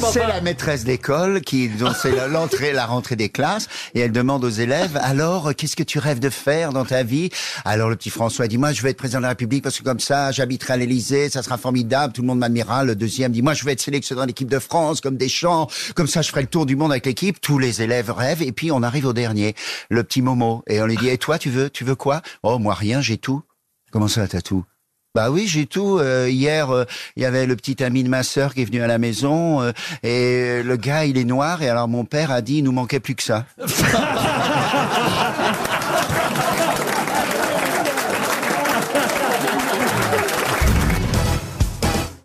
C'est la maîtresse d'école qui, dont c'est l'entrée, la rentrée des classes, et elle demande aux élèves, alors, qu'est-ce que tu rêves de faire dans ta vie? Alors, le petit François dit, moi, je vais être président de la République parce que comme ça, j'habiterai à l'Élysée, ça sera formidable, tout le monde m'admirera. Le deuxième dit, moi, je vais être sélectionné dans l'équipe de France, comme Deschamps, comme ça, je ferai le tour du monde avec l'équipe. Tous les élèves rêvent, et puis on arrive au dernier, le petit Momo, et on lui dit, et toi, tu veux, tu veux quoi? Oh, moi, rien, j'ai tout. Comment ça, t'as tout? Bah oui, j'ai tout. Euh, hier, euh, il y avait le petit ami de ma sœur qui est venu à la maison euh, et le gars, il est noir et alors mon père a dit, il nous manquait plus que ça.